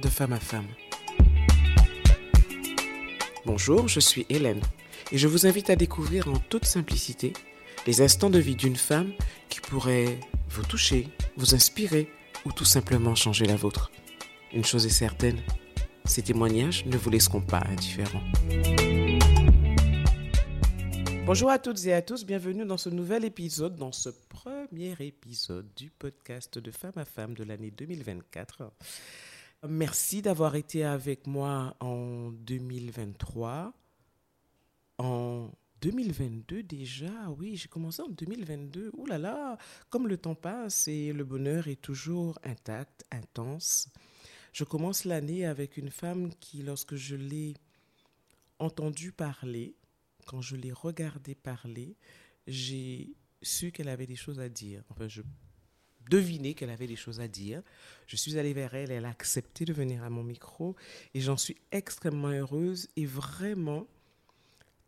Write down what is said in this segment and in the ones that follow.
de femme à femme. Bonjour, je suis Hélène et je vous invite à découvrir en toute simplicité les instants de vie d'une femme qui pourrait vous toucher, vous inspirer ou tout simplement changer la vôtre. Une chose est certaine, ces témoignages ne vous laisseront pas indifférents. Bonjour à toutes et à tous, bienvenue dans ce nouvel épisode, dans ce premier épisode du podcast de Femme à Femme de l'année 2024. Merci d'avoir été avec moi en 2023. En 2022 déjà, oui, j'ai commencé en 2022. Ouh là là, comme le temps passe et le bonheur est toujours intact, intense. Je commence l'année avec une femme qui, lorsque je l'ai entendue parler, quand je l'ai regardée parler, j'ai su qu'elle avait des choses à dire. Enfin, je devinais qu'elle avait des choses à dire. Je suis allée vers elle, elle a accepté de venir à mon micro et j'en suis extrêmement heureuse et vraiment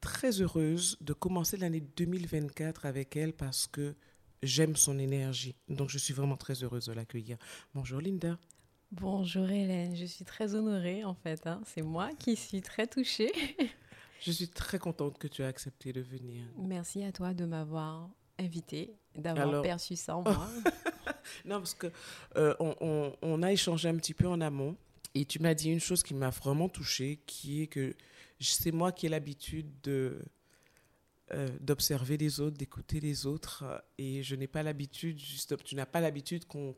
très heureuse de commencer l'année 2024 avec elle parce que j'aime son énergie. Donc je suis vraiment très heureuse de l'accueillir. Bonjour Linda. Bonjour Hélène, je suis très honorée en fait. Hein. C'est moi qui suis très touchée. Je suis très contente que tu aies accepté de venir. Merci à toi de m'avoir invitée, d'avoir perçu ça en moi. non, parce que euh, on, on, a échangé un petit peu en amont et tu m'as dit une chose qui m'a vraiment touchée, qui est que c'est moi qui ai l'habitude de euh, d'observer les autres, d'écouter les autres, et je n'ai pas l'habitude, juste, tu n'as pas l'habitude qu'on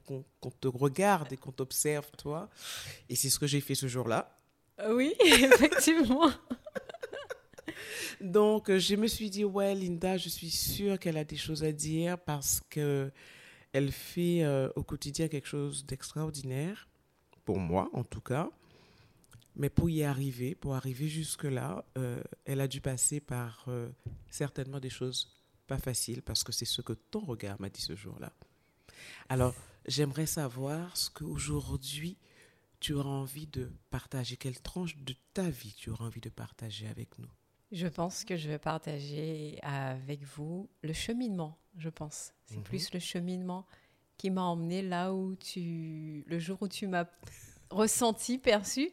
te regarde et qu'on t'observe, toi. Et c'est ce que j'ai fait ce jour-là. Oui, effectivement. Donc, euh, je me suis dit, ouais, Linda, je suis sûre qu'elle a des choses à dire parce que elle fait euh, au quotidien quelque chose d'extraordinaire, pour moi en tout cas. Mais pour y arriver, pour arriver jusque-là, euh, elle a dû passer par certainement des choses pas faciles parce que c'est ce que ton regard m'a dit ce jour-là. Alors, j'aimerais savoir ce qu'aujourd'hui tu auras envie de partager, quelle tranche de ta vie tu auras envie de partager avec nous. Je pense que je vais partager avec vous le cheminement, je pense. C'est mhm. plus le cheminement qui m'a emmené là où tu. le jour où tu m'as ressenti, perçu.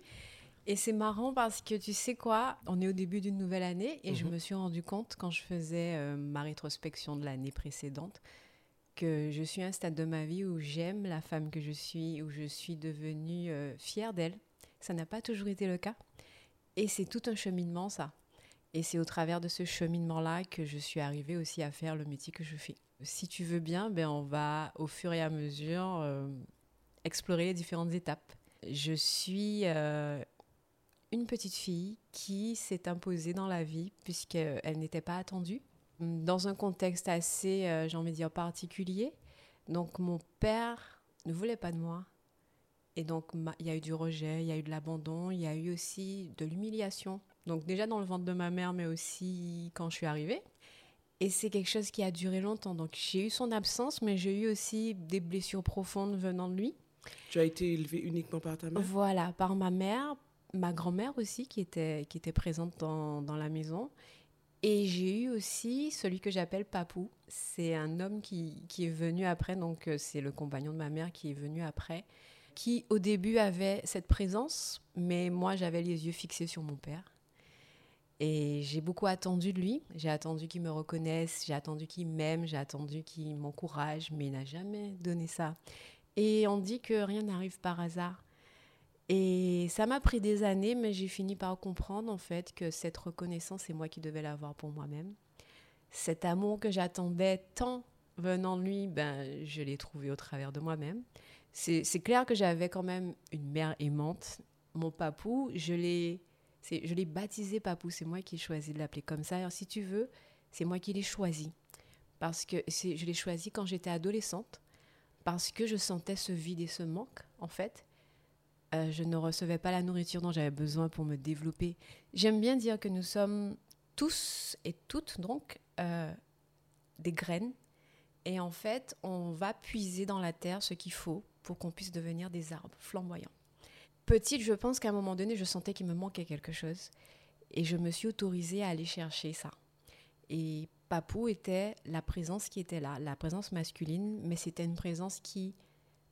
Et c'est marrant parce que tu sais quoi, on est au début d'une nouvelle année et je mhm. me suis rendu compte quand je faisais euh, ma rétrospection de l'année précédente que je suis à un stade de ma vie où j'aime la femme que je suis, où je suis devenue euh, fière d'elle. Ça n'a pas toujours été le cas. Et c'est tout un cheminement, ça. Et c'est au travers de ce cheminement-là que je suis arrivée aussi à faire le métier que je fais. Si tu veux bien, ben on va au fur et à mesure euh, explorer les différentes étapes. Je suis euh, une petite fille qui s'est imposée dans la vie puisqu'elle n'était pas attendue. Dans un contexte assez, euh, j'ai envie de dire, particulier. Donc mon père ne voulait pas de moi. Et donc il y a eu du rejet, il y a eu de l'abandon, il y a eu aussi de l'humiliation donc déjà dans le ventre de ma mère, mais aussi quand je suis arrivée. Et c'est quelque chose qui a duré longtemps. Donc j'ai eu son absence, mais j'ai eu aussi des blessures profondes venant de lui. Tu as été élevée uniquement par ta mère? Voilà, par ma mère, ma grand-mère aussi qui était, qui était présente dans, dans la maison. Et j'ai eu aussi celui que j'appelle Papou. C'est un homme qui, qui, est venu après, donc euh, c'est le compagnon de ma mère qui est venu après, qui au début avait cette présence, mais moi j'avais les yeux fixés sur mon père. Et j'ai beaucoup attendu de lui. J'ai attendu qu'il me reconnaisse, j'ai attendu qu'il m'aime, j'ai attendu qu'il m'encourage, mais il n'a jamais donné ça. Et on dit que rien n'arrive par hasard. Et ça m'a pris des années, mais j'ai fini par comprendre en fait que cette reconnaissance, c'est moi qui devais l'avoir pour moi-même. Cet amour que j'attendais tant venant de lui, ben, je l'ai trouvé au travers de moi-même. C'est clair que j'avais quand même une mère aimante. Mon papou, je l'ai je l'ai baptisé Papou, c'est moi qui ai choisi de l'appeler comme ça. Alors, si tu veux, c'est moi qui l'ai choisi. Parce que je l'ai choisi quand j'étais adolescente, parce que je sentais ce vide et ce manque, en fait. Euh, je ne recevais pas la nourriture dont j'avais besoin pour me développer. J'aime bien dire que nous sommes tous et toutes, donc, euh, des graines. Et en fait, on va puiser dans la terre ce qu'il faut pour qu'on puisse devenir des arbres flamboyants petite, je pense qu'à un moment donné, je sentais qu'il me manquait quelque chose. Et je me suis autorisée à aller chercher ça. Et Papou était la présence qui était là, la présence masculine, mais c'était une présence qui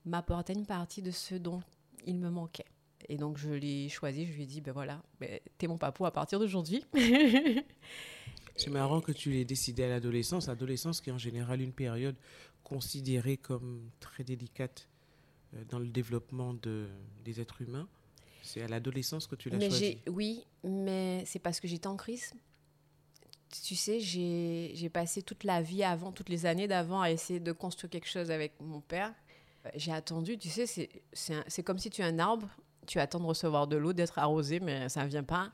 m'apportait une partie de ce dont il me manquait. Et donc, je l'ai choisi. Je lui ai dit, ben voilà, ben, t'es mon papou à partir d'aujourd'hui. C'est marrant que tu l'aies décidé à l'adolescence. L'adolescence qui est en général une période considérée comme très délicate dans le développement de, des êtres humains. C'est à l'adolescence que tu l'as choisi. Oui, mais c'est parce que j'étais en crise. Tu sais, j'ai passé toute la vie avant, toutes les années d'avant à essayer de construire quelque chose avec mon père. Euh, j'ai attendu, tu sais, c'est comme si tu es un arbre, tu attends de recevoir de l'eau, d'être arrosé, mais ça ne vient pas.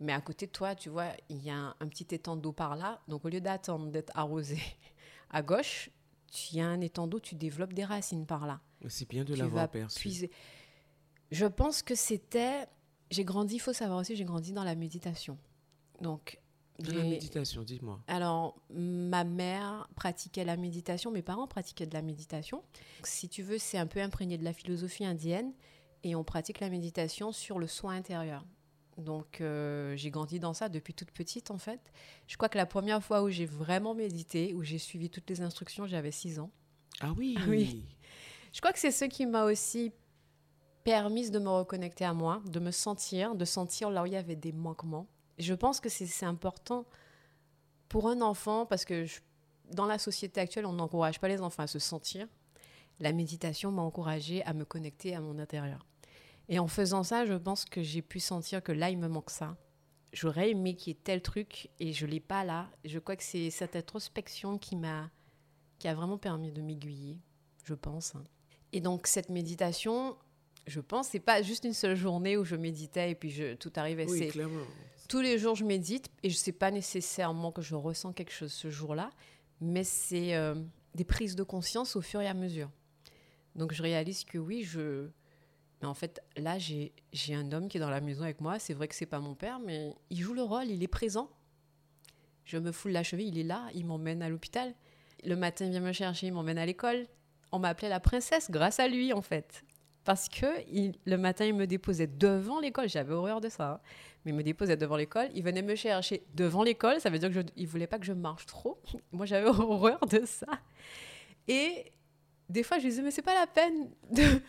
Mais à côté de toi, tu vois, il y a un, petit étang d'eau par là. Donc, au lieu d'attendre d'être arrosé à gauche, tu as un étang d'eau, tu développes des racines par là. C'est bien de l'avoir perçu. Je pense que c'était. J'ai grandi, il faut savoir aussi, j'ai grandi dans la méditation. Donc. De la méditation, dis-moi. Alors, ma mère pratiquait la méditation, mes parents pratiquaient de la méditation. Si tu veux, c'est un peu imprégné de la philosophie indienne et on pratique la méditation sur le soin intérieur. Donc euh, j'ai grandi dans ça depuis toute petite en fait. Je crois que la première fois où j'ai vraiment médité, où j'ai suivi toutes les instructions, j'avais 6 ans. Ah oui Oui. Je crois que c'est ce qui m'a aussi permis de me reconnecter à moi, de me sentir, de sentir là où il y avait des manquements. Je pense que c'est important pour un enfant, parce que dans la société actuelle, on n'encourage pas les enfants à se sentir. La méditation m'a encouragée à me connecter à mon intérieur. Et en faisant ça, je pense que j'ai pu sentir que là, il me manque ça. J'aurais aimé qu'il y ait tel truc et je ne l'ai pas là. Je crois que c'est cette introspection qui m'a qui a vraiment permis de m'aiguiller, je pense. Et donc cette méditation, je pense, c'est pas juste une seule journée où je méditais et puis je, tout arrivait. Oui, clairement. Tous les jours, je médite et je sais pas nécessairement que je ressens quelque chose ce jour-là, mais c'est euh, des prises de conscience au fur et à mesure. Donc je réalise que oui, je, mais en fait, là, j'ai un homme qui est dans la maison avec moi. C'est vrai que c'est pas mon père, mais il joue le rôle, il est présent. Je me foule la cheville, il est là, il m'emmène à l'hôpital. Le matin, il vient me chercher, il m'emmène à l'école. On m'appelait la princesse grâce à lui, en fait. Parce que le matin, il me déposait devant l'école. J'avais horreur de ça. Hein. Mais il me déposait devant l'école. Il venait me chercher devant l'école. Ça veut dire qu'il ne voulait pas que je marche trop. Moi, j'avais horreur de ça. Et des fois, je lui disais, mais c'est pas la peine de,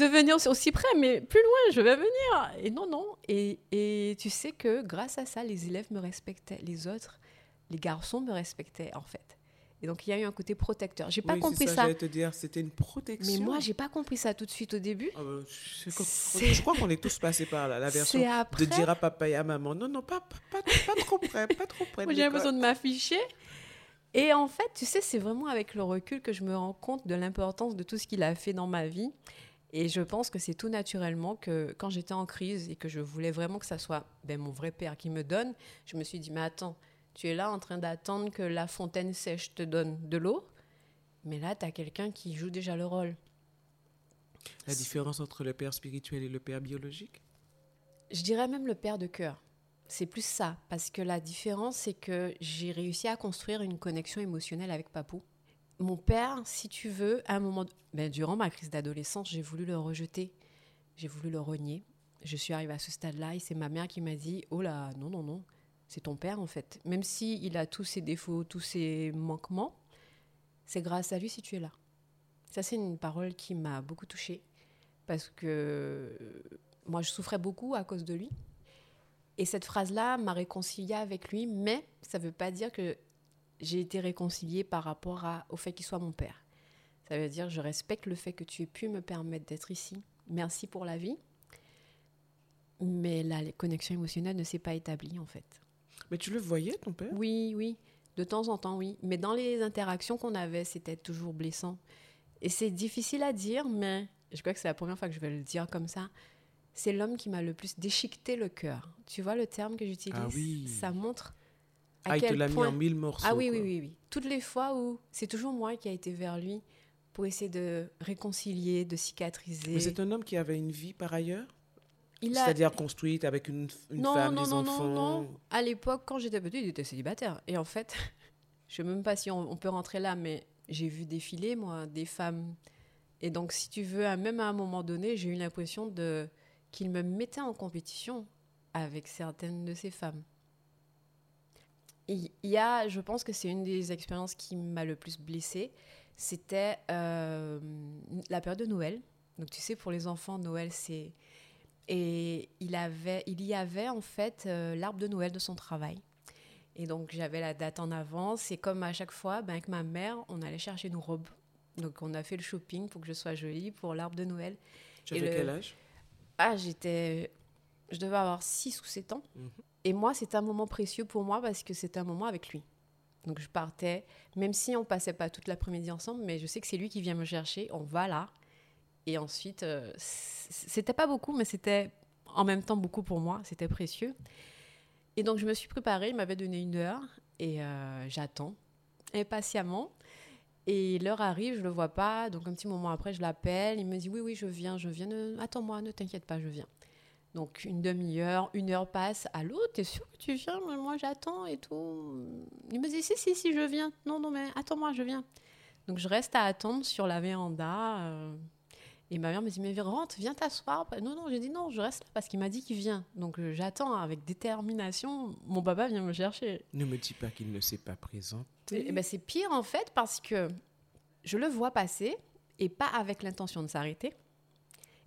de venir aussi près, mais plus loin, je vais venir. Et non, non. Et, et, tu sais que grâce à ça, les élèves me respectaient, les autres, les garçons me respectaient en fait. Et donc il y a eu un côté protecteur. J'ai pas compris ça. ça. te dire, c'était une protection. Mais moi, j'ai pas compris ça tout de suite au début. Ah bah, je crois qu'on est tous passés par là, la version de dire à papa et à maman, non, non, pas, pas, pas, trop près, pas trop près. moi, j'ai besoin de m'afficher. Et en fait, tu sais, c'est vraiment avec le recul que je me rends compte de l'importance de tout ce qu'il a fait dans ma vie et je pense que c'est tout naturellement que quand j'étais en crise et que je voulais vraiment que ça soit ben, mon vrai père qui me donne, je me suis dit, mais attends, tu es là en train d'attendre que la fontaine sèche te donne de l'eau, mais là, tu as quelqu'un qui joue déjà le rôle. La différence entre le père spirituel et le père biologique? Je dirais même le père de cœur. C'est plus ça, parce que la différence, c'est que j'ai réussi à construire une connexion émotionnelle avec Papou mon père, si tu veux, à un moment, ben, durant ma crise d'adolescence, j'ai voulu le rejeter, j'ai voulu le renier. Je suis arrivée à ce stade-là et c'est ma mère qui m'a dit Oh là, non, non, non, c'est ton père en fait. Même s'il il a tous ses défauts, tous ses manquements, c'est grâce à lui si tu es là. Ça, c'est une parole qui m'a beaucoup touchée parce que moi, je souffrais beaucoup à cause de lui. Et cette phrase-là m'a réconciliée avec lui, mais ça ne veut pas dire que j'ai été réconciliée par rapport à, au fait qu'il soit mon père. Ça veut dire je respecte le fait que tu aies pu me permettre d'être ici. Merci pour la vie. Mais la connexion émotionnelle ne s'est pas établie en fait. Mais tu le voyais, ton père? Oui, oui. De temps en temps, oui. Mais dans les interactions qu'on avait, c'était toujours blessant. Et c'est difficile à dire, mais je crois que c'est la première fois que je vais le dire comme ça. C'est l'homme qui m'a le plus déchiqueté le cœur. Tu vois le terme que j'utilise? Ah oui. Ça montre ah, il te l'a mis en mille morceaux. Ah oui, oui, oui, oui. Toutes les fois où c'est toujours moi qui a été vers lui pour essayer de réconcilier, de cicatriser. Mais c'est un homme qui avait une vie par ailleurs C'est-à-dire construite avec une, une femme, des enfants Non, non, non. À l'époque, quand j'étais petite, il était célibataire. Et en fait, je ne sais même pas si on, peut rentrer là, mais j'ai vu défiler, moi, des femmes. Et donc, si tu veux, même à un moment donné, j'ai eu l'impression de qu'il me mettait en compétition avec certaines de ces femmes. Il y a, je pense que c'est une des expériences qui m'a le plus blessée. C'était euh, la période de Noël. Donc, tu sais, pour les enfants, Noël, c'est. Et il, avait, il y avait en fait euh, l'arbre de Noël de son travail. Et donc j'avais la date en avance. Et comme à chaque fois, ben, avec ma mère, on allait chercher nos robes. Donc on a fait le shopping pour que je sois jolie pour l'arbre de Noël. Tu avais le- quel âge? Ah, j'étais. Je devais avoir 6 ou 7 ans. Mhm. Et moi, c'était un moment précieux pour moi parce que c'était un moment avec lui. Donc je partais, même si on passait pas toute l'après-midi ensemble, mais je sais que c'est lui qui vient me chercher. On va là. Et ensuite, euh, c'était pas beaucoup, mais c'était en même temps beaucoup pour moi. C'était précieux. Et donc je me suis préparée. Il m'avait donné une heure et euh, j'attends impatiemment. Et l'heure arrive, je le vois pas. Donc un petit moment après, je l'appelle. Il me dit oui, oui, je viens, je viens. Attends-moi, ne t'inquiète pas, je viens. Donc une demi-heure, une heure passe. Allô, t'es sûr que tu viens? Moi, j'attends et tout. Il me dit si, si, si, je viens. Non, non, mais attends-moi, je viens. Donc je reste à attendre sur la véranda. euh, et ma mère me dit mais rentre, viens t'asseoir. Non, non, j'ai dit non, je reste là parce qu'il m'a dit qu'il vient. Donc euh, j'attends avec détermination. Mon papa vient me chercher. Ne me dis pas qu'il ne s'est pas présenté. Eh ben, c'est pire en fait parce que je le vois passer et pas avec l'intention de s'arrêter.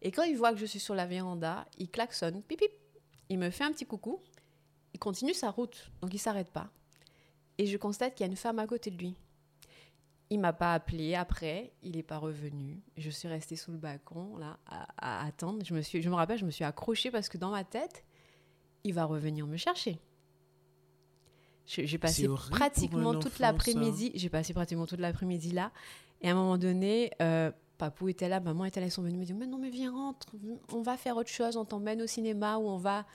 Et quand il voit que je suis sur la véranda, il klaxonne, pip pip. Il me fait un petit coucou. Il continue sa route, donc il s'arrête pas. Et je constate qu'il y a une femme à côté de lui. Il m'a pas appelé après, il n'est pas revenu. Je suis restée sous le balcon là à, à attendre. Je me suis, je me rappelle, je me suis accrochée parce que dans ma tête, il va revenir me chercher. J'ai passé pratiquement toute l'après-midi. J'ai passé pratiquement toute l'après-midi là. Et à un moment donné, euh, Papou était là, maman était là, ils sont venus me dire Mais non, mais viens, rentre, on va faire autre chose, on t'emmène au cinéma ou on va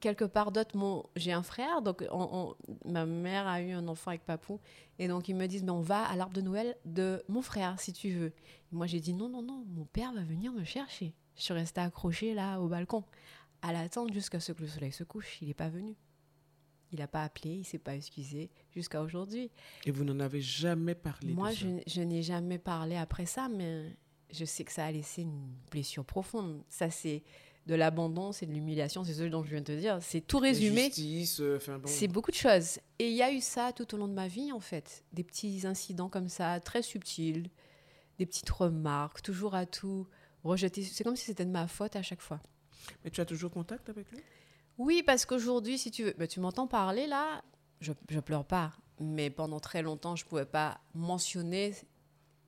quelque part d'autre. Mon... J'ai un frère, donc on- ma mère a eu un enfant avec Papou. Et donc ils me disent Mais on va à l'arbre de Noël de mon frère, si tu veux. Et moi j'ai dit Non, non, non, mon père va venir me chercher. Je suis restée accrochée là au balcon, à l'attendre jusqu'à ce que le soleil se couche. Il n'est pas venu. Il n'a pas appelé, il s'est pas excusé jusqu'à aujourd'hui. Et vous n'en avez jamais parlé Moi, de ça? je, n'ai jamais parlé après ça, mais je sais que ça a laissé une blessure profonde. Ça, c'est de l'abandon, c'est de l'humiliation, c'est ce dont je viens de te dire. C'est tout résumé. Justice, euh, enfin bon. C'est beaucoup de choses. Et il y a eu ça tout au long de ma vie, en fait. Des petits incidents comme ça, très subtils, des petites remarques, toujours à tout rejeter. C'est comme si c'était de ma faute à chaque fois. Mais tu as toujours contact avec lui? Oui, parce qu'aujourd'hui, si tu veux, bah, tu m'entends parler là, je, je pleure pas. Mais pendant très longtemps, je pouvais pas mentionner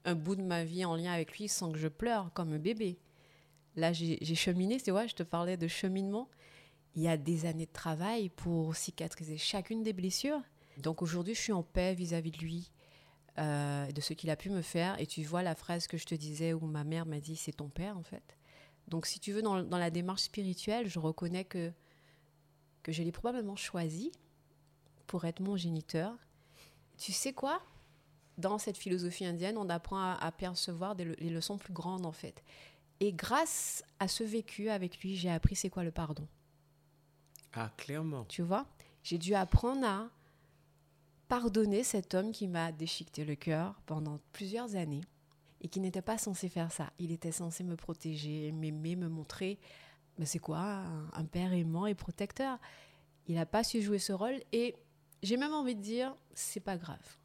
un bout de ma vie en lien avec lui sans que je pleure comme un bébé. Là, j'ai cheminé, c'est vrai, je te parlais de cheminement. Il y a des années de travail pour cicatriser chacune des blessures. Donc aujourd'hui, je suis en paix vis-à-vis de lui, euh, de ce qu'il a pu me faire. Et tu vois la phrase que je te disais où ma mère m'a dit c'est ton père en fait. Donc si tu veux, dans la démarche spirituelle, je reconnais que que je l'ai probablement choisi pour être mon géniteur. Tu sais quoi? Dans cette philosophie indienne, on apprend à, à percevoir des le- les leçons plus grandes en fait. Et grâce à ce vécu avec lui, j'ai appris c'est quoi le pardon. Ah, clairement. Tu vois? J'ai dû apprendre à pardonner cet homme qui m'a déchiqueté le cœur pendant plusieurs années et qui n'était pas censé faire ça. Il était censé me protéger, m'aimer, me montrer, ben c'est quoi, un, un père aimant et protecteur? Il n'a pas su jouer ce rôle et j'ai même envie de dire, c'est pas grave.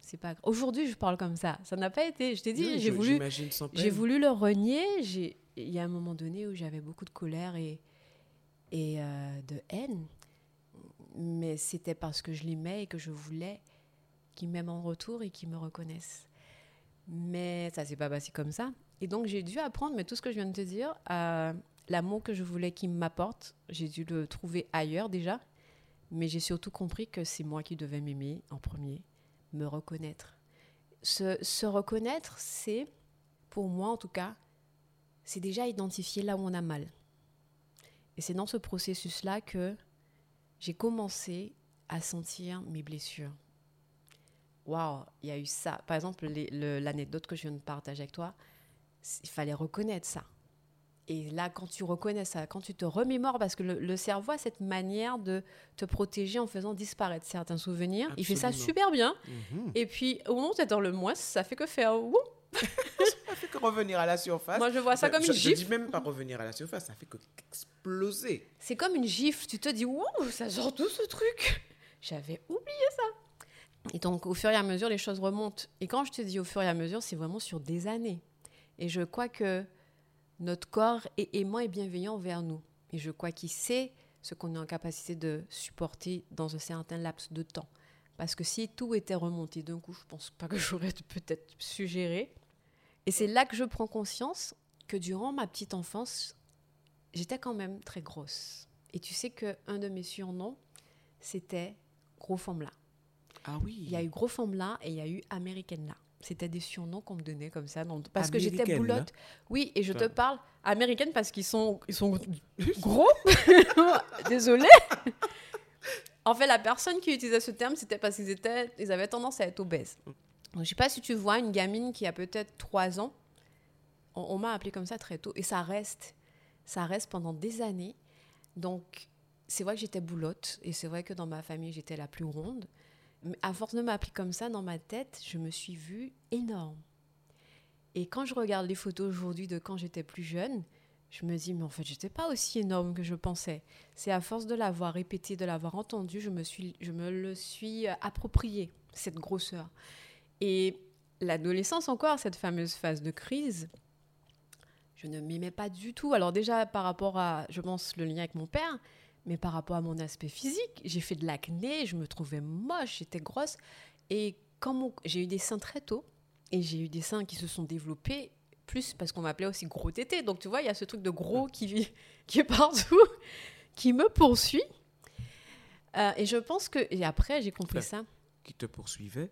C'est pas grave. Aujourd'hui, je parle comme ça. Ça n'a pas été. Je t'ai dit, j'ai voulu. J'ai voulu le renier. J'ai- Il y a un moment donné où j'avais beaucoup de colère et, et euh, de haine. Mais c'était parce que je l'aimais et que je voulais qu'il m'aime en retour et qu'il me reconnaisse. Mais ça s'est pas passé comme ça. Et donc j'ai dû apprendre, mais tout ce que je viens de te dire, euh, l'amour que je voulais qu'il m'apporte, j'ai dû le trouver ailleurs déjà. Mais j'ai surtout compris que c'est moi qui devais m'aimer en premier, me reconnaître. Se, reconnaître, c'est, pour moi en tout cas, c'est déjà identifier là où on a mal. Et c'est dans ce processus-là que j'ai commencé à sentir mes blessures. Waouh, il y a eu ça. Par exemple, l'anecdote que je viens de partager avec toi, il fallait reconnaître ça. Et là, quand tu reconnais ça, quand tu te remémores, parce que le, le cerveau a cette manière de te protéger en faisant disparaître certains souvenirs, il fait ça super bien. Mhm. Et puis, au moment où tu dans le moins, ça fait que faire wouh. Ça fait que revenir à la surface. Moi, je vois ça Enfin, comme je, une je gifle. dis même pas revenir à la surface, ça fait que exploser. C'est comme une gifle. Tu te dis, wow, ça sort d'où ce truc? J'avais oublié ça. Et donc, au fur et à mesure, les choses remontent. Et quand je te dis au fur et à mesure, c'est vraiment sur des années. Et je crois que notre corps est aimant et bienveillant envers nous. Et je crois qu'il sait ce qu'on est en capacité de supporter dans un certain laps de temps. Parce que si tout était remonté d'un coup, je pense pas que j'aurais peut-être suggéré. Et c'est là que je prends conscience que durant ma petite enfance, j'étais quand même très grosse. Et tu sais qu'un de mes surnoms, c'était Gros Forme Ah oui. Il y a eu Gros Forme et il y a eu Américaine là. C'était des surnoms qu'on me donnait comme ça. parce que j'étais boulotte. Oui, et je te parle américaine parce qu'ils sont, ils sont gros. Désolée. en fait, la personne qui utilisait ce terme, c'était parce qu'ils étaient, ils avaient tendance à être obèses. je ne sais pas si tu vois une gamine qui a peut-être 3 ans. On, m'a appelé comme ça très tôt. Et ça reste. Ça reste pendant des années. Donc, c'est vrai que j'étais boulotte. Et c'est vrai que dans ma famille, j'étais la plus ronde à force de m'appeler comme ça dans ma tête, je me suis vue énorme. Et quand je regarde les photos aujourd'hui de quand j'étais plus jeune, je me dis, mais en fait, j'étais pas aussi énorme que je pensais. C'est à force de l'avoir répété, de l'avoir entendu, je me, suis, je me le suis approprié, cette grosseur. Et l'adolescence encore, cette fameuse phase de crise, je ne m'aimais pas du tout. Alors déjà, par rapport à, je pense, le lien avec mon père, mais par rapport à mon aspect physique, j'ai fait de l'acné, je me trouvais moche, j'étais grosse. Et quand j'ai eu des seins très tôt, et j'ai eu des seins qui se sont développés plus parce qu'on m'appelait aussi gros tété. Donc tu vois, il y a ce truc de gros qui, vit, qui est partout, qui me poursuit. Euh, et je pense que. Et après, j'ai compris ça. Qui te poursuivait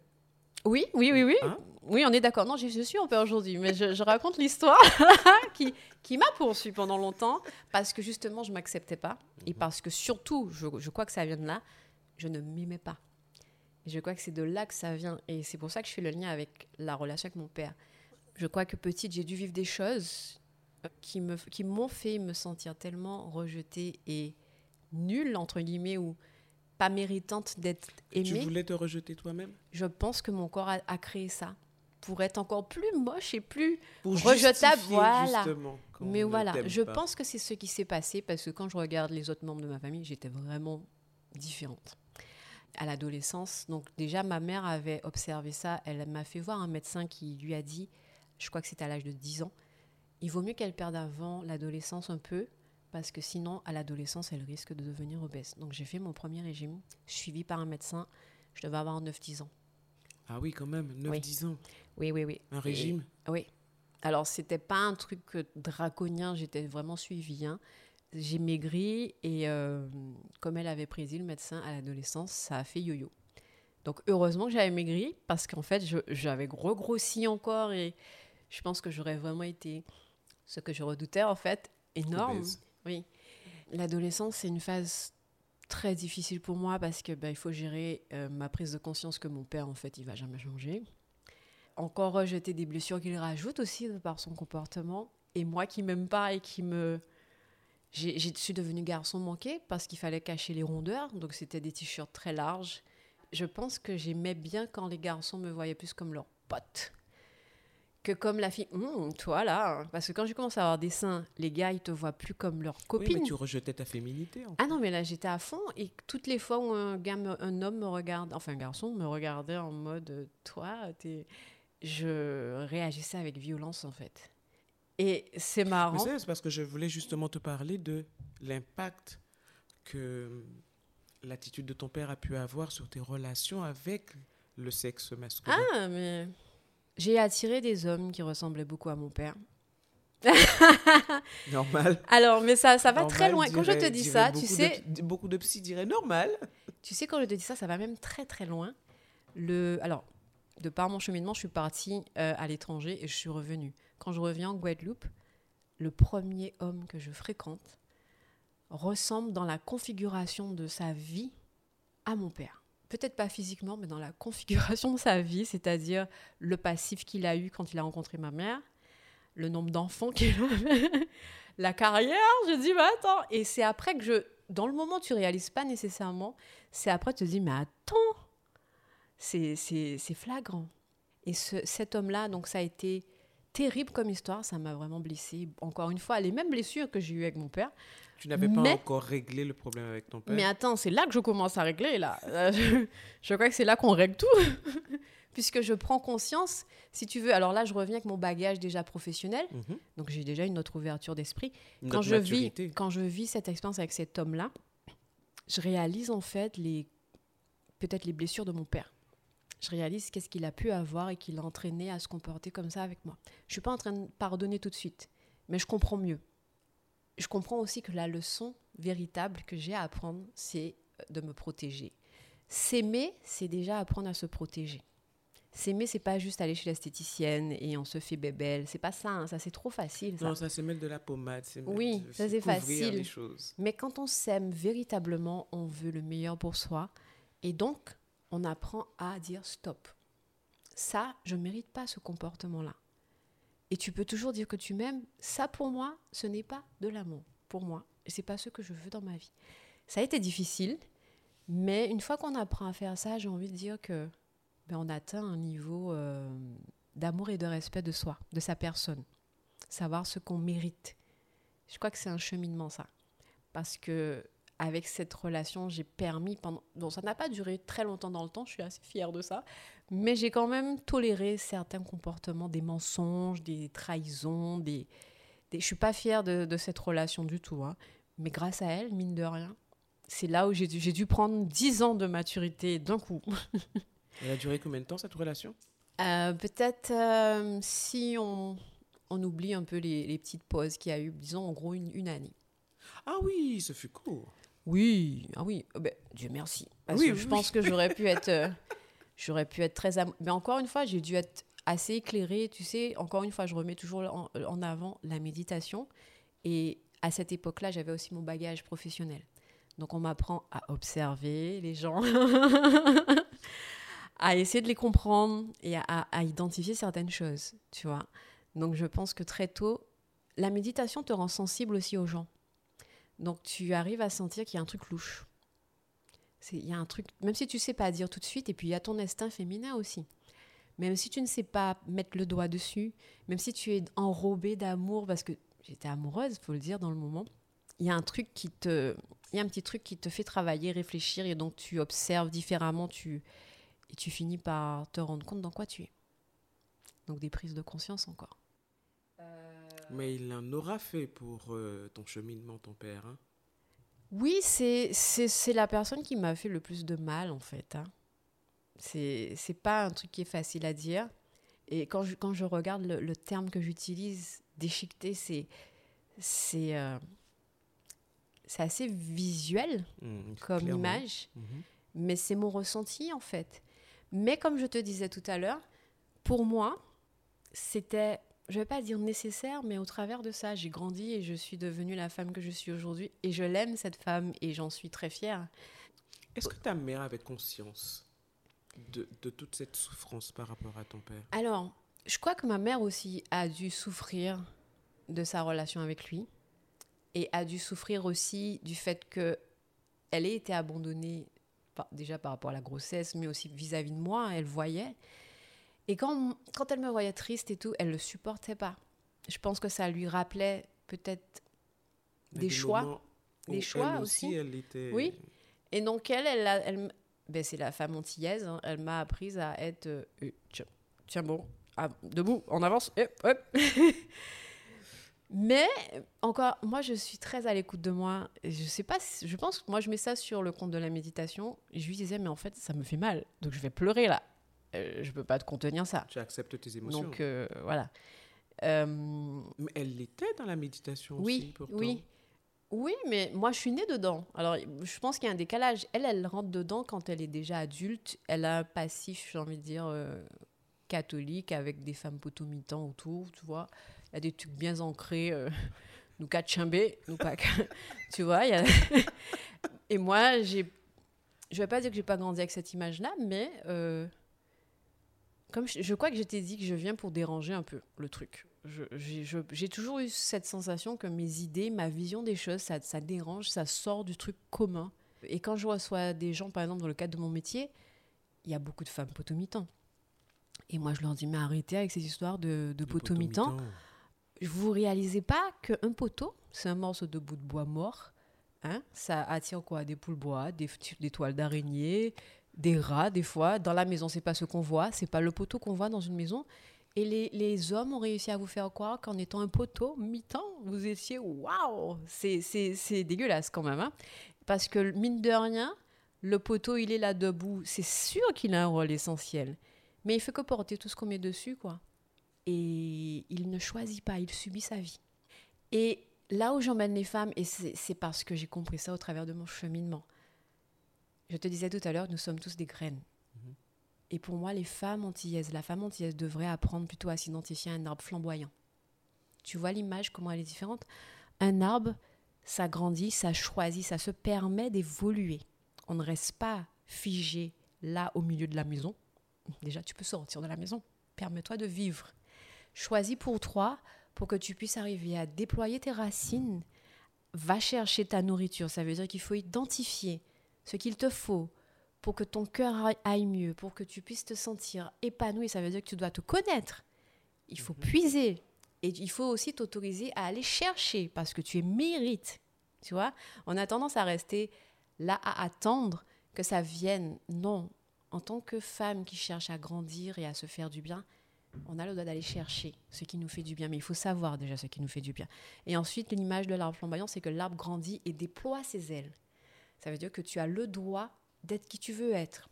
oui, oui, oui, oui. Hein oui, on est d'accord. Non, je, suis en paix aujourd'hui, mais je, raconte l'histoire qui, qui m'a poursuivi pendant longtemps parce que justement, je ne m'acceptais pas. Et mhm. parce que surtout, je, je, crois que ça vient de là, je ne m'aimais pas. Et je crois que c'est de là que ça vient. Et c'est pour ça que je fais le lien avec la relation avec mon père. Je crois que petite, j'ai dû vivre des choses qui m'ont qui fait me sentir tellement rejetée et nulle, entre guillemets, ou pas méritante d'être aimée. Tu voulais te rejeter toi-même? Je pense que mon corps a, créé ça pour être encore plus moche et plus rejetable. Voilà. Mais voilà, je pense que c'est ce qui s'est passé parce que quand je regarde les autres membres de ma famille, j'étais vraiment différente. À l'adolescence, donc déjà ma mère avait observé ça, elle m'a fait voir un médecin qui lui a dit, je crois que c'était à l'âge de 10 ans, il vaut mieux qu'elle perde avant l'adolescence un peu parce que sinon, à l'adolescence, elle risque de devenir obèse. Donc j'ai fait mon premier régime, suivi par un médecin. Je devais avoir 9-10 ans. Ah oui, quand même, 9-10 ans. Oui, oui, oui. Un régime Oui. Alors, c'était pas un truc draconien, j'étais vraiment suivie. Hein. J'ai maigri et euh, comme elle avait prédit le médecin à l'adolescence, ça a fait yo-yo. Donc, heureusement que j'avais maigri parce qu'en fait, j'avais gros grossi encore et je pense que j'aurais vraiment été ce que je redoutais en fait, énorme. Oui. L'adolescence, c'est une phase très difficile pour moi parce que bah, faut gérer euh, ma prise de conscience que mon père, en fait, il va jamais changer. Encore rejeter des blessures qu'il rajoute aussi par son comportement. Et moi qui m'aime pas et qui me... Je suis devenue garçon manqué parce qu'il fallait cacher les rondeurs. Donc c'était des t-shirts très larges. Je pense que j'aimais bien quand les garçons me voyaient plus comme leur pote que comme la fille, hum, toi là, parce que quand je commence à avoir des seins, les gars ils te voient plus comme leur copine. Oui, mais tu rejetais ta féminité. Ah non, mais là j'étais à fond et toutes les fois où un gars, un homme me regarde, enfin un garçon me regardait en mode, toi, es... je réagissais avec violence en fait. Et c'est marrant. C'est parce que je voulais justement te parler de l'impact que l'attitude de ton père a pu avoir sur tes relations avec le sexe masculin. Ah, mais j'ai attiré des hommes qui ressemblaient beaucoup à mon père. normal. Alors, mais ça, ça va très loin. quand je te dis ça, tu sais. beaucoup de psy diraient normal. Tu sais, quand je te dis ça, ça va même très très loin. Le, alors, de par mon cheminement, je suis partie euh, à l'étranger et je suis revenue. Quand je reviens en Guadeloupe, le premier homme que je fréquente ressemble dans la configuration de sa vie à mon père peut-être pas physiquement, mais dans la configuration de sa vie, c'est-à-dire le passif qu'il a eu quand il a rencontré ma mère, le nombre d'enfants qu'il avait, la carrière. Je dis, mais attends. Et c'est après que je. Dans le moment, tu réalises pas nécessairement. C'est après, tu te dis, mais attends, c'est flagrant. Et ce, cet homme-là, donc ça a été terrible comme histoire, ça m'a vraiment blessée. Encore une fois, les mêmes blessures que j'ai eues avec mon père, tu n'avais pas encore réglé le problème avec ton père? Mais attends, c'est là que je commence à régler, là. je crois que c'est là qu'on règle tout. puisque je prends conscience, si tu veux. Alors là, je reviens avec mon bagage déjà professionnel, Mhm. donc j'ai déjà une autre ouverture d'esprit. Quand je, vis, quand je vis cette expérience avec cet homme-là, je réalise en fait les peut-être les blessures de mon père. Je réalise qu'est-ce qu'il a pu avoir et qui l'a entraîné à se comporter comme ça avec moi. Je suis pas en train de pardonner tout de suite, mais je comprends mieux. Je comprends aussi que la leçon véritable que j'ai à apprendre, c'est de me protéger. S'aimer, c'est déjà apprendre à se protéger. S'aimer, c'est pas juste aller chez l'esthéticienne et on se fait bébelle. C'est pas ça, hein, ça c'est trop facile. Ça. Non, ça c'est mettre de la pommade. Oui, ça, c'est facile. les choses. Mais quand on s'aime véritablement, on veut le meilleur pour soi. Et donc, on apprend à dire stop. Ça, je ne mérite pas ce comportement-là. Et tu peux toujours dire que tu m'aimes. Ça, pour moi, ce n'est pas de l'amour. Pour moi. C'est pas ce que je veux dans ma vie. Ça a été difficile. Mais une fois qu'on apprend à faire ça, j'ai envie de dire que ben, on atteint un niveau euh, d'amour et de respect de soi, de sa personne. Savoir ce qu'on mérite. Je crois que c'est un cheminement, ça parce que avec cette relation, j'ai permis pendant bon, ça n'a pas duré très longtemps dans le temps, je suis assez fière de ça, mais j'ai quand même toléré certains comportements, des mensonges, des trahisons, des, des... je suis pas fière de, de cette relation du tout, hein. mais grâce à elle, mine de rien, c'est là où j'ai dû, prendre 10 ans de maturité d'un coup. Elle a duré combien de temps cette relation? Euh, Peut-être euh, si on, on oublie un peu les, les petites pauses qu'il y a eu, disons en gros une, une année. Ah oui, ce fut court. Oui, ah oui, euh, ben, Dieu merci. Parce Oui, que oui, je pense que j'aurais pu être, euh, j'aurais pu être très, am- mais encore une fois, j'ai dû être assez éclairée. Tu sais, encore une fois, je remets toujours en, en avant la méditation. Et à cette époque-là, j'avais aussi mon bagage professionnel. Donc, on m'apprend à observer les gens, à essayer de les comprendre et à, à- à identifier certaines choses, tu vois. Donc, je pense que très tôt, la méditation te rend sensible aussi aux gens. Donc tu arrives à sentir qu'il y a un truc louche. Il y a un truc, même si tu sais pas dire tout de suite, et puis il y a ton instinct féminin aussi. Même si tu ne sais pas mettre le doigt dessus, même si tu es enrobée d'amour, parce que j'étais amoureuse, faut le dire dans le moment, il y a un truc qui te, il y a un petit truc qui te fait travailler, réfléchir, et donc tu observes différemment, tu et tu finis par te rendre compte dans quoi tu es. Donc des prises de conscience encore. Mais il en aura fait pour euh, ton cheminement, ton père. hein. Oui, c'est la personne qui m'a fait le plus de mal, en fait. Hein. C'est c'est pas un truc qui est facile à dire. Et quand je, quand je regarde le, le terme que j'utilise, déchiqueter, c'est c'est euh, c'est assez visuel Mm, comme clairement. image, Mhm. mais c'est mon ressenti, en fait. Mais comme je te disais tout à l'heure, pour moi, c'était, je vais pas dire nécessaire, mais au travers de ça, j'ai grandi et je suis devenue la femme que je suis aujourd'hui. Et je l'aime, cette femme, et j'en suis très fière. Est-ce que ta mère avait conscience de, de toute cette souffrance par rapport à ton père? Alors, je crois que ma mère aussi a dû souffrir de sa relation avec lui et a dû souffrir aussi du fait que elle ait été abandonnée par- déjà par rapport à la grossesse, mais aussi vis-à-vis de moi. Elle voyait. Et quand, quand elle me voyait triste et tout, elle le supportait pas. Je pense que ça lui rappelait peut-être Des choix. Des choix elle aussi. Elle était... Oui. Et donc, elle, elle, ben, c'est la femme antillaise, hein, elle m'a appris à être. euh, euh, tiens, tiens bon, ah, debout, en avance. Mais, encore, moi, je suis très à l'écoute de moi. Je sais pas, je pense que moi, je mets ça sur le compte de la méditation. Et je lui disais, mais en fait, ça me fait mal. Donc, je vais pleurer là. Euh, je peux pas te contenir ça. Tu acceptes tes émotions. Donc, euh, voilà. Euh, Mais elle était dans la méditation aussi, oui, pourtant. oui. Oui, mais moi, je suis née dedans. Alors, je pense qu'il y a un décalage. Elle, elle rentre dedans quand elle est déjà adulte. Elle a un passif, j'ai envie de dire, euh, catholique, avec des femmes potomitans autour, tu vois. Il y a des trucs bien ancrés. nous quatre chimbés, nous pas... tu vois, il y a... Et moi, j'ai... Je vais pas dire que j'ai pas grandi avec cette image-là, mais... euh, Comme je, je crois que je t'ai dit que je viens pour déranger un peu le truc. J'ai toujours eu cette sensation que mes idées, ma vision des choses, ça, ça dérange, ça sort du truc commun. Et quand je reçois des gens, par exemple, dans le cadre de mon métier, il y a beaucoup de femmes potomitans. Et moi, je leur dis, mais arrêtez avec ces histoires de, de potomitans. potomitan. Vous réalisez pas qu'un poteau, c'est un morceau de bout de bois mort. Hein ça attire quoi? Des poules bois, des, des toiles d'araignée, des rats des fois. Dans la maison, c'est pas ce qu'on voit, c'est pas le poteau qu'on voit dans une maison. Et les, les hommes ont réussi à vous faire croire qu'en étant un poteau mi-temps, vous étiez waouh C'est dégueulasse quand même. hein. Parce que mine de rien, le poteau, il est là debout. C'est sûr qu'il a un rôle essentiel. Mais il fait que porter tout ce qu'on met dessus, quoi. Et il ne choisit pas, il subit sa vie. Et là où j'emmène les femmes, et c'est parce que j'ai compris ça au travers de mon cheminement. Je te disais tout à l'heure, nous sommes tous des graines. Et pour moi, les femmes antillaises, la femme antillaise devrait apprendre plutôt à s'identifier à un arbre flamboyant. Tu vois l'image, comment elle est différente? Un arbre, ça grandit, ça choisit, ça se permet d'évoluer. On ne reste pas figé là au milieu de la maison. Déjà, tu peux sortir de la maison. Permets-toi de vivre. Choisis pour toi, pour que tu puisses arriver à déployer tes racines. Va chercher ta nourriture. Ça veut dire qu'il faut identifier ce qu'il te faut pour que ton cœur aille- mieux, pour que tu puisses te sentir épanoui. Ça veut dire que tu dois te connaître. Il faut puiser. Et il faut aussi t'autoriser à aller chercher parce que tu es mérite. Tu vois? On a tendance à rester là à attendre que ça vienne. Non. En tant que femme qui cherche à grandir et à se faire du bien, on a le droit d'aller chercher ce qui nous fait du bien. Mais il faut savoir déjà ce qui nous fait du bien. Et ensuite, l'image de l'arbre flamboyant, c'est que l'arbre grandit et déploie ses ailes. Ça veut dire que tu as le droit d'être qui tu veux être.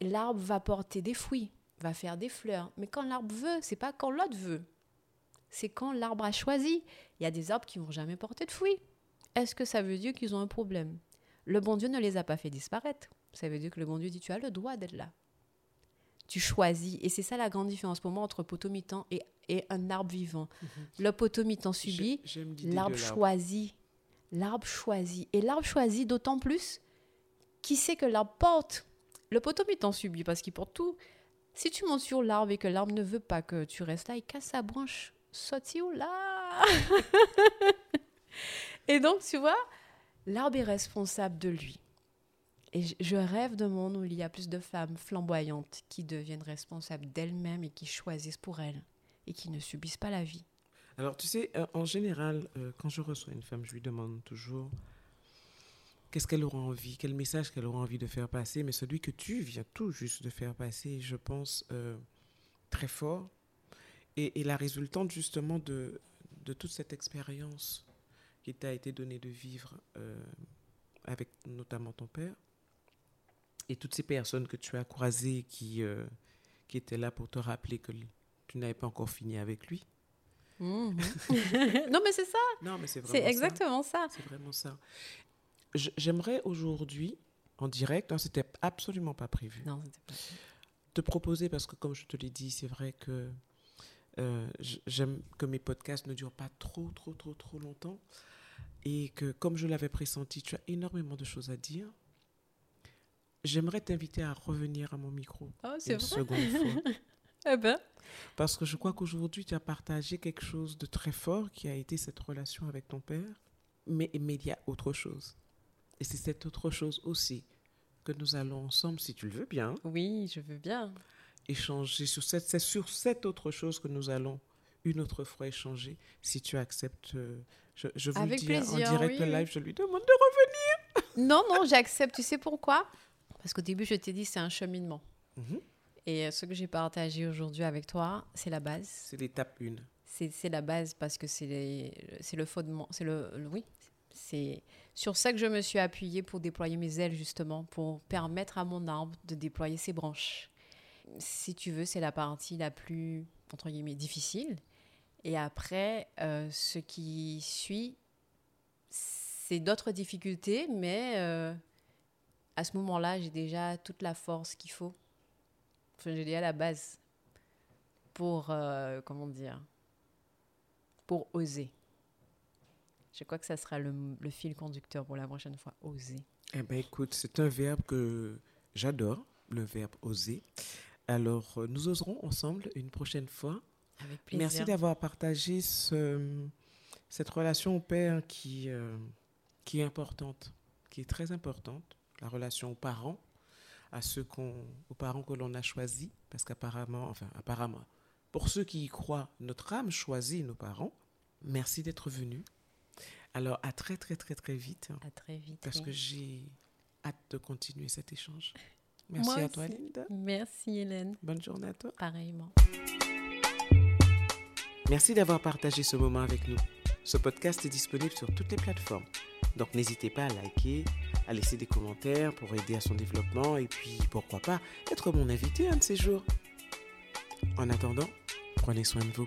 L'arbre va porter des fruits, va faire des fleurs. Mais quand l'arbre veut, c'est pas quand l'autre veut. C'est quand l'arbre a choisi. Il y a des arbres qui vont jamais porter de fruits. Est-ce que ça veut dire qu'ils ont un problème? Le bon Dieu ne les a pas fait disparaître. Ça veut dire que le bon Dieu dit tu as le droit d'être là. Tu choisis. Et c'est ça la grande différence pour moi entre potomitan et, et un arbre vivant. Le potomitan subit, J'ai- j'aime l'idée de L'arbre choisit. L'arbre choisit. Et l'arbre choisit d'autant plus qui sait que l'arbre porte. Le potomitan subit parce qu'il porte tout. Si tu montes sur l'arbre et que l'arbre ne veut pas que tu restes là, il casse sa branche. Saute où là Et donc, tu vois, l'arbre est responsable de lui. Et je rêve de monde où il y a plus de femmes flamboyantes qui deviennent responsables d'elles-mêmes et qui choisissent pour elles et qui ne subissent pas la vie. Alors, tu sais, euh, en général, euh, quand je reçois une femme, je lui demande toujours qu'est-ce qu'elle aura envie, quel message qu'elle aura envie de faire passer. Mais celui que tu viens tout juste de faire passer, je pense, euh, très fort. Et, et la résultante, justement, de, de toute cette expérience qui t'a été donnée de vivre avec notamment ton père et toutes ces personnes que tu as croisées qui, qui étaient là pour te rappeler que tu n'avais pas encore fini avec lui. Mhm. non, mais c'est ça. Non, mais c'est vraiment ça. exactement ça. C'est vraiment ça. J'aimerais aujourd'hui, en direct, hein, c'était absolument pas prévu, Non, c'était pas te proposer, parce que comme je te l'ai dit, c'est vrai que euh, j'aime que mes podcasts ne durent pas trop, trop, trop, trop longtemps. Et que, comme je l'avais pressenti, tu as énormément de choses à dire. J'aimerais t'inviter à revenir à mon micro Oh, une vrai. seconde fois. Eh ben. Parce que je crois qu'aujourd'hui, tu as partagé quelque chose de très fort qui a été cette relation avec ton père. Mais, mais il y a autre chose. Et c'est cette autre chose aussi que nous allons ensemble, si tu le veux bien, Oui, je veux bien. échanger sur cette, c'est sur cette autre chose que nous allons une autre fois échanger, si tu acceptes. euh, Je, je vous Avec le dis hein, plaisir, en direct oui, live, je lui demande de revenir. Non, non, j'accepte. Tu sais pourquoi? Parce qu'au début, je t'ai dit, c'est un cheminement. Mhm. Et euh, ce que j'ai partagé aujourd'hui avec toi, c'est la base. C'est l'étape 1. C'est la base parce que c'est le fondement. C'est le, le- oui. C'est sur ça que je me suis appuyée pour déployer mes ailes justement, pour permettre à mon arbre de déployer ses branches. Si tu veux, c'est la partie la plus entre guillemets difficile. Et après, euh, ce qui suit, c'est d'autres difficultés, mais euh, à ce moment-là, j'ai déjà toute la force qu'il faut. J'ai déjà la base pour, euh, comment dire, pour oser. Je crois que ça sera le, le fil conducteur pour la prochaine fois, oser. Eh bien, écoute, c'est un verbe que j'adore, le verbe oser. Alors, euh, nous oserons ensemble une prochaine fois. Avec plaisir. Merci d'avoir partagé ce- cette relation au père qui, euh, qui est importante, qui est très importante, la relation aux parents, à ceux qu'on, aux parents que l'on a choisis, parce qu'apparemment, enfin, apparemment, pour ceux qui y croient, notre âme choisit nos parents. Merci d'être venu. Alors, à très, très, très, très vite, À très vite. parce que j'ai hâte de continuer cet échange. Merci Moi à toi, aussi. Linda. Merci Hélène. Bonne journée à toi. Pareillement. Merci d'avoir partagé ce moment avec nous. Ce podcast est disponible sur toutes les plateformes. Donc n'hésitez pas à liker, à laisser des commentaires pour aider à son développement et puis pourquoi pas être mon invité un de ces jours. En attendant, prenez soin de vous.